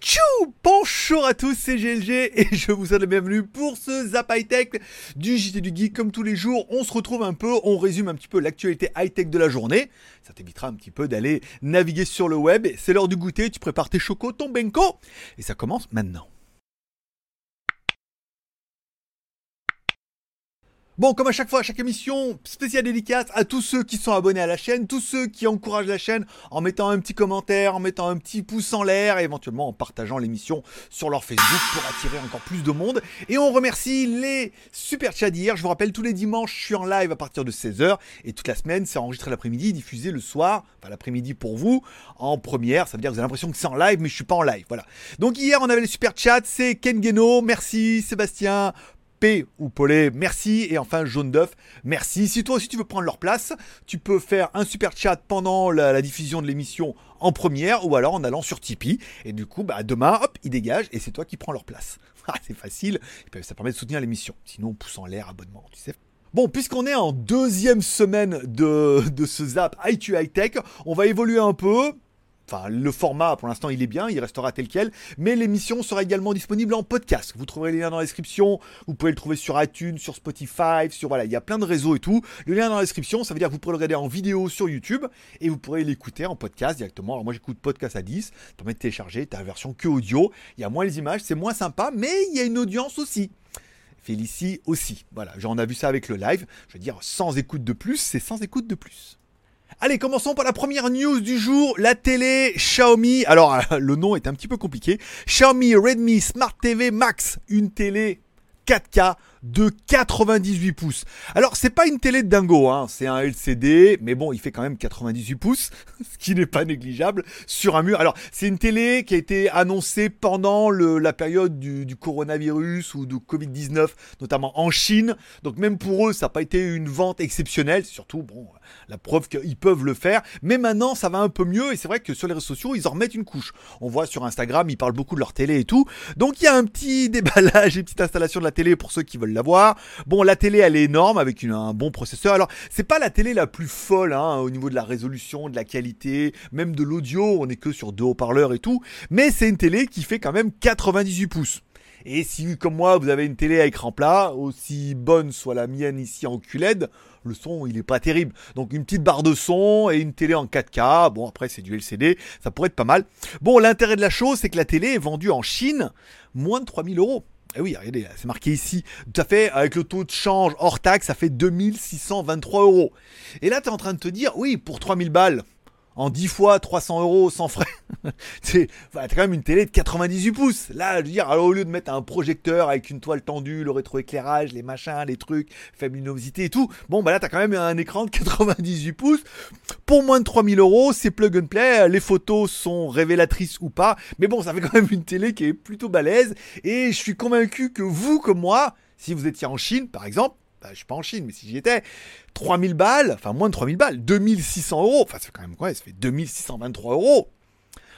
Tchou Bonjour à tous, c'est GLG et je vous souhaite la bienvenue pour ce Zap High Tech du JT du Geek. Comme tous les jours, on se retrouve un peu, on résume un petit peu l'actualité high tech de la journée. Ça t'évitera un petit peu d'aller naviguer sur le web. C'est l'heure du goûter, tu prépares tes chocos, ton benko et ça commence maintenant. Bon, comme à chaque fois, à chaque émission, spéciale dédicace à tous ceux qui sont abonnés à la chaîne, tous ceux qui encouragent la chaîne en mettant un petit commentaire, en mettant un petit pouce en l'air et éventuellement en partageant l'émission sur leur Facebook pour attirer encore plus de monde. Et on remercie les super chats d'hier. Je vous rappelle, tous les dimanches, je suis en live à partir de 16h et toute la semaine, c'est enregistré l'après-midi, diffusé le soir, enfin l'après-midi pour vous, en première. Ça veut dire que vous avez l'impression que c'est en live, mais je suis pas en live. Voilà. Donc hier, on avait les super chats, c'est Ken Geno, merci Sébastien, P ou Paulet, merci. Et enfin, Jaune d'œuf, merci. Si toi aussi tu veux prendre leur place, tu peux faire un super chat pendant la, diffusion de l'émission en première ou alors en allant sur Tipeee. Et du coup, bah, demain, hop, ils dégagent et c'est toi qui prends leur place. Ah, c'est facile. Et ça permet de soutenir l'émission. Sinon, on pousse l'air abonnement, tu sais. Bon, puisqu'on est en deuxième semaine de, de ce Zap i High Tech, on va évoluer un peu. Enfin, le format, pour l'instant, il est bien, il restera tel quel. Mais l'émission sera également disponible en podcast. Vous trouverez les liens dans la description. Vous pouvez le trouver sur iTunes, sur Spotify, sur voilà, il y a plein de réseaux et tout. Le lien dans la description, ça veut dire que vous pourrez le regarder en vidéo sur YouTube et vous pourrez l'écouter en podcast directement. Alors moi, j'écoute podcast à 10. Ça permet de télécharger. ta version que audio. Il y a moins les images, c'est moins sympa, mais il y a une audience aussi. Félicie aussi. Voilà, j'en ai vu ça avec le live. Je veux dire, sans écoute de plus, c'est sans écoute de plus. Allez, commençons par la première news du jour, la télé Xiaomi. Alors, le nom est un petit peu compliqué. Xiaomi Redmi Smart TV Max, une télé 4K de 98 pouces. Alors c'est pas une télé de dingo, hein. c'est un LCD, mais bon il fait quand même 98 pouces, ce qui n'est pas négligeable, sur un mur. Alors c'est une télé qui a été annoncée pendant le, la période du, du, coronavirus ou du Covid-19, notamment en Chine. Donc même pour eux ça n'a pas été une vente exceptionnelle, surtout bon la preuve qu'ils peuvent le faire. Mais maintenant ça va un peu mieux et c'est vrai que sur les réseaux sociaux ils en remettent une couche. On voit sur Instagram ils parlent beaucoup de leur télé et tout. Donc il y a un petit déballage et petite installation de la télé pour ceux qui veulent l'avoir. Bon, la télé, elle est énorme avec un bon processeur. Alors, c'est pas la télé la plus folle hein, au niveau de la résolution, de la qualité, même de l'audio. On est que sur deux haut-parleurs et tout. Mais c'est une télé qui fait quand même 98 pouces. Et si, comme moi, vous avez une télé à écran plat, aussi bonne soit la mienne ici en QLED, le son, il est pas terrible. Donc, une petite barre de son et une télé en 4K. Bon, après, c'est du LCD. Ça pourrait être pas mal. Bon, l'intérêt de la chose, c'est que la télé est vendue en Chine moins de 3000 euros. Eh oui, regardez, c'est marqué ici. Tout à fait, avec le taux de change hors taxe, ça fait 2623 euros. Et là, tu es en train de te dire, oui, pour 3000 balles, en 10 fois 300 euros sans frais. c'est quand même une télé de 98 pouces. Là, je veux dire, alors, au lieu de mettre un projecteur avec une toile tendue, le rétroéclairage, les machins, les trucs, faible luminosité et tout, bon, bah là, t'as quand même un écran de 98 pouces. Pour moins de 3000 euros, c'est plug and play. Les photos sont révélatrices ou pas. Mais bon, ça fait quand même une télé qui est plutôt balèze. Et je suis convaincu que vous, comme moi, si vous étiez en Chine, par exemple, bah, je suis pas en Chine, mais si j'y étais, 3000 balles, enfin moins de 3000 balles, 2600 euros, enfin fait quand même quoi Ça fait 2623 euros.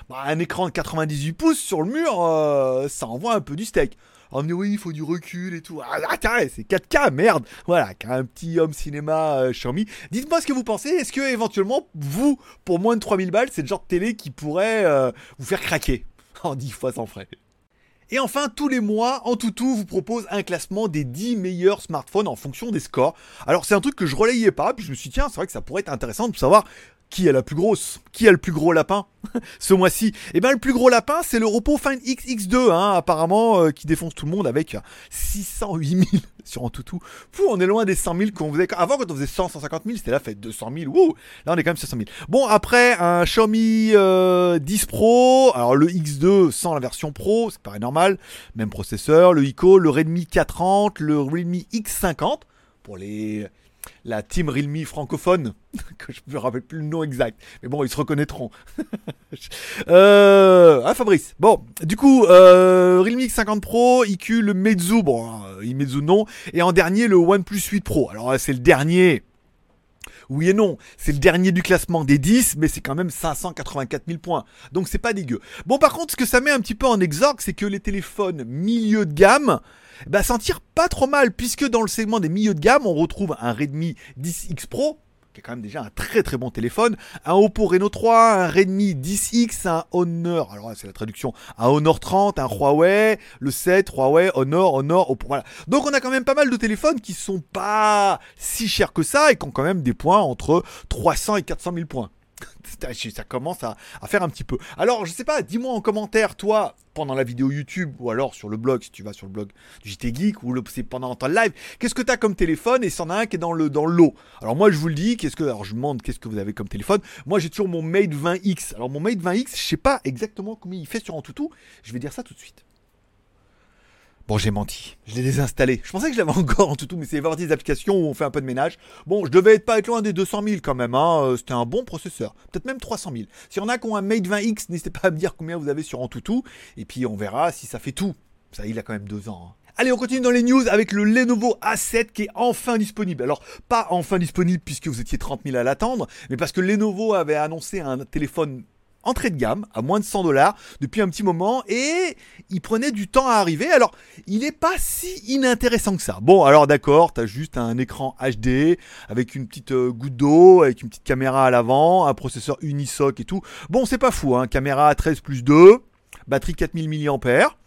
Bah, un écran de 98 pouces sur le mur, euh, ça envoie un peu du steak. On me dit oui, il faut du recul et tout. Ah, ah c'est 4K, merde. Voilà, un petit home cinéma euh, Xiaomi. Dites-moi ce que vous pensez. Est-ce que éventuellement, vous, pour moins de 3000 balles, c'est le genre de télé qui pourrait euh, vous faire craquer en 10 fois sans frais? Et enfin, tous les mois, en vous propose un classement des 10 meilleurs smartphones en fonction des scores. Alors c'est un truc que je relayais pas, puis je me suis dit, tiens, c'est vrai que ça pourrait être intéressant de savoir qui est la plus grosse Qui a le plus gros lapin ce mois-ci? Eh bien, le plus gros lapin, c'est le Oppo Find X X2, hein, apparemment, euh, qui défonce tout le monde avec 608 000 sur un toutou. Fou, on est loin des 100 000 qu'on faisait. Avant, quand on faisait 100, 150 000, c'était là, fait 200 000. Wouh Là, on est quand même 600 000. Bon, après, un Xiaomi 10 euh, Pro. Alors, le X2 sans la version Pro, c'est pareil normal. Même processeur. Le ICO, le Redmi 430, le Realme X50 pour les la team Realme francophone, que je ne me rappelle plus le nom exact, mais bon, ils se reconnaîtront. euh, ah, Fabrice? Bon, du coup, euh, Realme X50 Pro, IQ, le Meizu, bon, euh, Meizu non, et en dernier, le OnePlus 8 Pro. Alors, c'est le dernier. Oui et non, c'est le dernier du classement des 10, mais c'est quand même 584 000 points. Donc c'est pas dégueu. Bon par contre, ce que ça met un petit peu en exorgue, c'est que les téléphones milieu de gamme, bah, s'en tirent pas trop mal, puisque dans le segment des milieux de gamme, on retrouve un Redmi 10X Pro, qui est quand même déjà un très très bon téléphone, un Oppo Reno 3, un Redmi 10X, un Honor, alors c'est la traduction, un Honor 30, un Huawei, le 7, Huawei, Honor, Honor, Oppo, voilà. Donc on a quand même pas mal de téléphones qui sont pas si chers que ça et qui ont quand même des points entre 300 et 400 000 points ça commence à, faire un petit peu. Alors, je sais pas, dis-moi en commentaire, toi, pendant la vidéo YouTube, ou alors sur le blog, si tu vas sur le blog du JT Geek, ou pendant ton live, qu'est-ce que tu as comme téléphone et s'en a un qui est dans le dans l'eau. Alors moi, je vous le dis, qu'est-ce que, alors je demande qu'est-ce que vous avez comme téléphone. Moi, j'ai toujours mon Mate 20X. Alors mon Mate 20X, je sais pas exactement combien il fait sur Antutu. Je vais dire ça tout de suite. Bon, j'ai menti. Je l'ai désinstallé. Je pensais que je l'avais encore en tout, mais c'est partie des applications où on fait un peu de ménage. Bon, je devais être pas être loin des 200 000 quand même. Hein. Euh, c'était un bon processeur. Peut-être même 300 000. Si on a qui ont un Mate 20X, n'hésitez pas à me dire combien vous avez sur Antutu. Et puis on verra si ça fait tout. Ça, il a quand même deux ans. Hein. Allez, on continue dans les news avec le Lenovo A7 qui est enfin disponible. Alors, pas enfin disponible puisque vous étiez 30 000 à l'attendre, mais parce que Lenovo avait annoncé un téléphone entrée de gamme à moins de 100 dollars depuis un petit moment et il prenait du temps à arriver. Alors, il n'est pas si inintéressant que ça. Bon, alors d'accord, tu as juste un écran HD avec une petite euh, goutte d'eau, avec une petite caméra à l'avant, un processeur Unisoc et tout. Bon, c'est pas fou, hein. caméra 13 plus 2, batterie 4000 mAh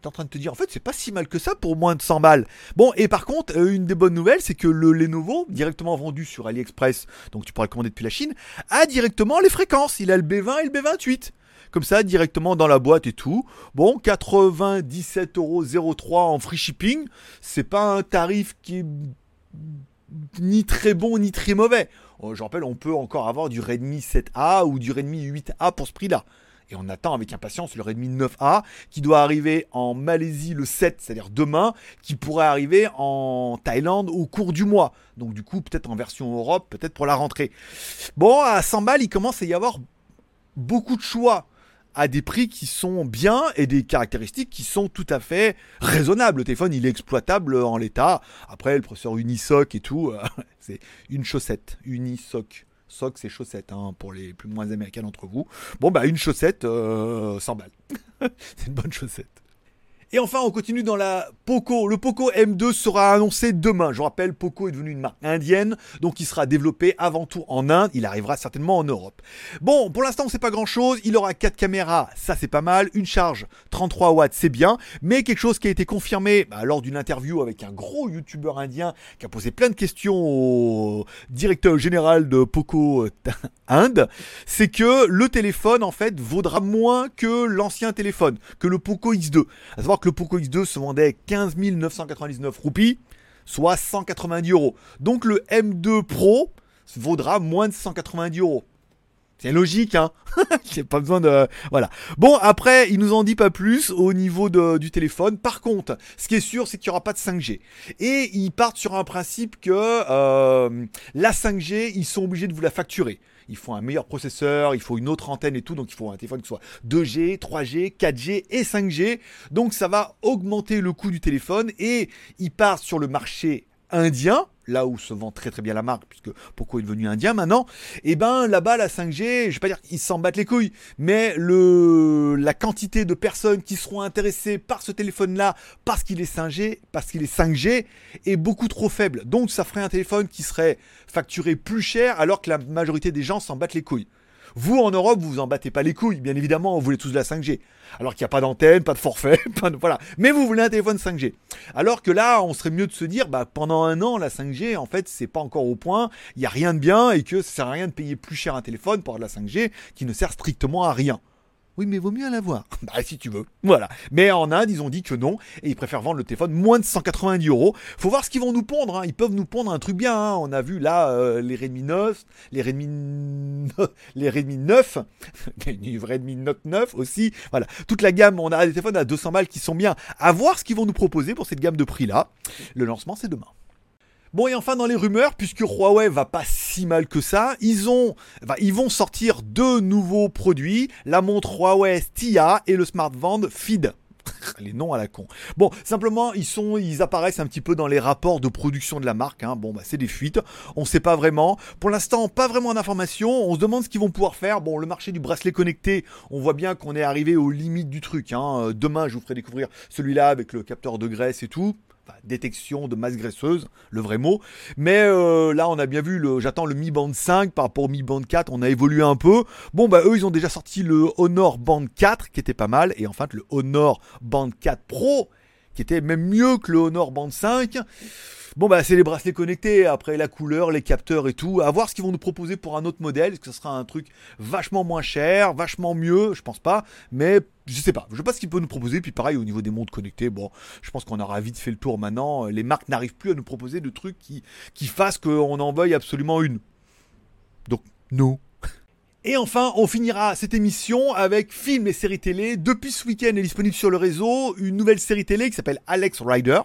t'es en train de te dire, en fait, c'est pas si mal que ça pour moins de 100 balles. Bon, et par contre, euh, une des bonnes nouvelles, c'est que le Lenovo, directement vendu sur AliExpress, donc tu pourras le commander depuis la Chine, a directement les fréquences. Il a le B20 et le B28 comme ça directement dans la boîte et tout. Bon, 97,03€ en free shipping, c'est pas un tarif qui est ni très bon ni très mauvais. Oh, je rappelle, on peut encore avoir du Redmi 7A ou du Redmi 8A pour ce prix-là. Et on attend avec impatience le Redmi 9A qui doit arriver en Malaisie le 7, c'est-à-dire demain, qui pourrait arriver en Thaïlande au cours du mois. Donc du coup, peut-être en version Europe, peut-être pour la rentrée. Bon, à 100 balles, il commence à y avoir beaucoup de choix à des prix qui sont bien et des caractéristiques qui sont tout à fait raisonnables. Le téléphone, il est exploitable en l'état. Après, le processeur Unisoc et tout, c'est une chaussette Unisoc socks et chaussettes, hein, pour les plus moins américains d'entre vous. Bon, bah, une chaussette, euh, 100 balles. c'est une bonne chaussette. Et enfin, on continue dans la Poco. Le Poco M2 sera annoncé demain. Je rappelle, Poco est devenu une marque indienne, donc il sera développé avant tout en Inde. Il arrivera certainement en Europe. Bon, pour l'instant, on sait pas grand chose. Il aura 4 caméras, ça c'est pas mal. Une charge 33 watts, c'est bien. Mais quelque chose qui a été confirmé bah, lors d'une interview avec un gros youtubeur indien qui a posé plein de questions au directeur général de Poco euh, Inde, c'est que le téléphone en fait vaudra moins que l'ancien téléphone, que le Poco X2. À savoir que le Poco X2 se vendait 15 999 roupies, soit 190 euros. Donc le M2 Pro vaudra moins de 190 euros. C'est logique, hein J'ai pas besoin de... Voilà. Bon, après, il nous en dit pas plus au niveau du téléphone. Par contre, ce qui est sûr, c'est qu'il n'y aura pas de 5G. Et ils partent sur un principe que euh, la 5G, ils sont obligés de vous la facturer il faut un meilleur processeur, il faut une autre antenne et tout, donc il faut un téléphone qui soit 2G, 3G, 4G et 5G. Donc ça va augmenter le coût du téléphone et il part sur le marché indien, là où se vend très très bien la marque, puisque pourquoi est devenu indien maintenant, et eh ben là-bas la 5G, je vais pas dire qu'ils s'en battent les couilles, mais le la quantité de personnes qui seront intéressées par ce téléphone-là parce qu'il est 5G, parce qu'il est 5G, est beaucoup trop faible. Donc ça ferait un téléphone qui serait facturé plus cher alors que la majorité des gens s'en battent les couilles. Vous, en Europe, vous vous en battez pas les couilles. Bien évidemment, vous voulez tous de la 5G. Alors qu'il n'y a pas d'antenne, pas de forfait, voilà. Mais vous voulez un téléphone 5G. Alors que là, on serait mieux de se dire, bah, pendant un an, la 5G, en fait, c'est pas encore au point. Il n'y a rien de bien et que ça sert à rien de payer plus cher un téléphone pour de la 5G qui ne sert strictement à rien. Oui, mais vaut mieux en avoir. Bah, si tu veux. Voilà. Mais en Inde, ils ont dit que non. Et ils préfèrent vendre le téléphone moins de 190 euros. Faut voir ce qu'ils vont nous pondre. Hein. Ils peuvent nous pondre un truc bien. Hein. On a vu là les Redmi 9, les Redmi, les Redmi 9, les Redmi Note 9 aussi. Voilà. Toute la gamme, on a des téléphones à 200 balles qui sont bien. À voir ce qu'ils vont nous proposer pour cette gamme de prix là. Le lancement, c'est demain. Bon et enfin dans les rumeurs, puisque Huawei va pas si mal que ça, ils ont, ils vont sortir deux nouveaux produits, la montre Huawei Tia et le smartphone Feed. les noms à la con. Bon, simplement, ils sont, ils apparaissent un petit peu dans les rapports de production de la marque. Hein. Bon, bah, c'est des fuites. On sait pas vraiment. Pour l'instant, pas vraiment d'informations. On se demande ce qu'ils vont pouvoir faire. Bon, le marché du bracelet connecté, on voit bien qu'on est arrivé aux limites du truc. Hein. Demain, je vous ferai découvrir celui-là avec le capteur de graisse et tout détection de masse graisseuse, le vrai mot. Mais euh, là, on a bien vu, le, j'attends le Mi Band 5 par rapport au Mi Band 4, on a évolué un peu. Bon, bah eux, ils ont déjà sorti le Honor Band 4 qui était pas mal, et enfin le Honor Band 4 Pro qui était même mieux que le Honor Band 5. Bon bah c'est les bracelets connectés, après la couleur, les capteurs et tout, à voir ce qu'ils vont nous proposer pour un autre modèle, est-ce que ce sera un truc vachement moins cher, vachement mieux, je pense pas, mais je sais pas, je sais pas ce qu'ils peuvent nous proposer, puis pareil au niveau des montres connectées, bon, je pense qu'on aura vite fait le tour maintenant, les marques n'arrivent plus à nous proposer de trucs qui, qui fassent qu'on en veuille absolument une. Donc, non. Et enfin, on finira cette émission avec films et séries télé. Depuis ce week-end est disponible sur le réseau une nouvelle série télé qui s'appelle Alex Rider.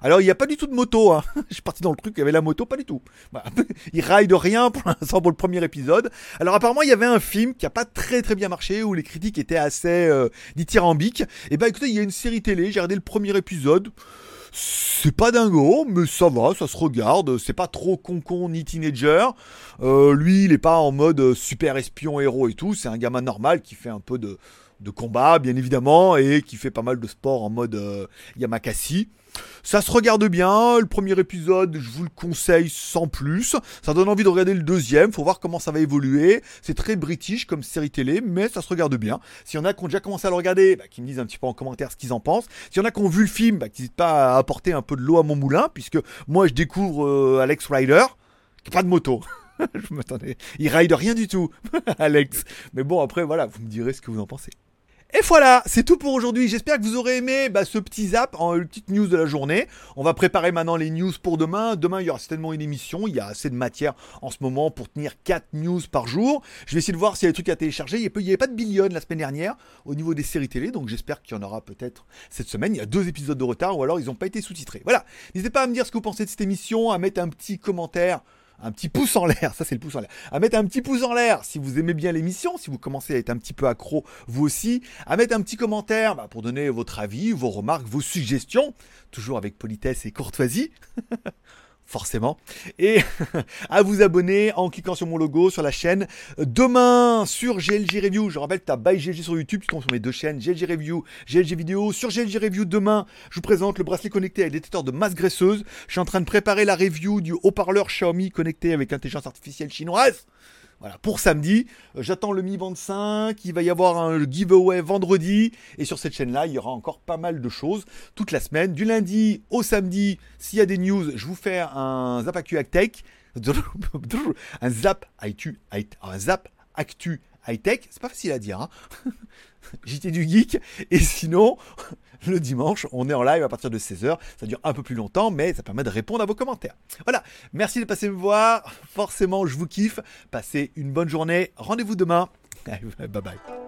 Alors, il n'y a pas du tout de moto. Hein. Je suis parti dans le truc, il y avait la moto, pas du tout. Bah, il ride rien pour l'instant pour le premier épisode. Alors, apparemment, il y avait un film qui a pas très très bien marché, où les critiques étaient assez euh, dithyrambiques. Et bah, écoutez, il y a une série télé, j'ai regardé le premier épisode. C'est pas dingo, mais ça va, ça se regarde. C'est pas trop con-con ni teenager. Euh, lui, il est pas en mode super espion héros et tout. C'est un gamin normal qui fait un peu de, de combat, bien évidemment, et qui fait pas mal de sport en mode euh, Yamakasi. Ça se regarde bien, le premier épisode, je vous le conseille sans plus. Ça donne envie de regarder le deuxième, faut voir comment ça va évoluer. C'est très british comme série télé, mais ça se regarde bien. S'il y en a qui ont déjà commencé à le regarder, bah, qui me disent un petit peu en commentaire ce qu'ils en pensent. S'il y en a qui ont vu le film, bah, n'hésitent pas à apporter un peu de l'eau à mon moulin, puisque moi je découvre euh, Alex Rider, qui n'a pas de moto. je m'attendais. Il ride rien du tout, Alex. Mais bon, après, voilà, vous me direz ce que vous en pensez. Et voilà, c'est tout pour aujourd'hui. J'espère que vous aurez aimé bah, ce petit zap, en une petite news de la journée. On va préparer maintenant les news pour demain. Demain, il y aura certainement une émission. Il y a assez de matière en ce moment pour tenir 4 news par jour. Je vais essayer de voir s'il y a des trucs à télécharger. Il n'y avait pas de billion la semaine dernière au niveau des séries télé, donc j'espère qu'il y en aura peut-être cette semaine. Il y a deux épisodes de retard ou alors ils n'ont pas été sous-titrés. Voilà. N'hésitez pas à me dire ce que vous pensez de cette émission, à mettre un petit commentaire un petit pouce en l'air, ça c'est le pouce en l'air, à mettre un petit pouce en l'air si vous aimez bien l'émission, si vous commencez à être un petit peu accro vous aussi, à mettre un petit commentaire bah, pour donner votre avis, vos remarques, vos suggestions, toujours avec politesse et courtoisie. forcément. Et à vous abonner en cliquant sur mon logo sur la chaîne. Demain sur GLG Review, je rappelle tu as By GLG sur YouTube, tu sur mes deux chaînes, GLG Review, GLG Vidéo. Sur GLG Review, demain, je vous présente le bracelet connecté avec détecteur de masse graisseuse. Je suis en train de préparer la review du haut-parleur Xiaomi connecté avec intelligence artificielle chinoise. Voilà, pour samedi, euh, j'attends le Mi Band 5, il va y avoir un giveaway vendredi, et sur cette chaîne-là, il y aura encore pas mal de choses toute la semaine. Du lundi au samedi, s'il y a des news, je vous fais un Zap Actu Tech, un Zap Actu, un Zap Actu High Tech, c'est pas facile à dire, hein JT du Geek, et sinon, le dimanche, on est en live à partir de 16h. Ça dure un peu plus longtemps, mais ça permet de répondre à vos commentaires. Voilà, merci de passer me voir. Forcément, je vous kiffe. Passez une bonne journée. Rendez-vous demain. bye bye.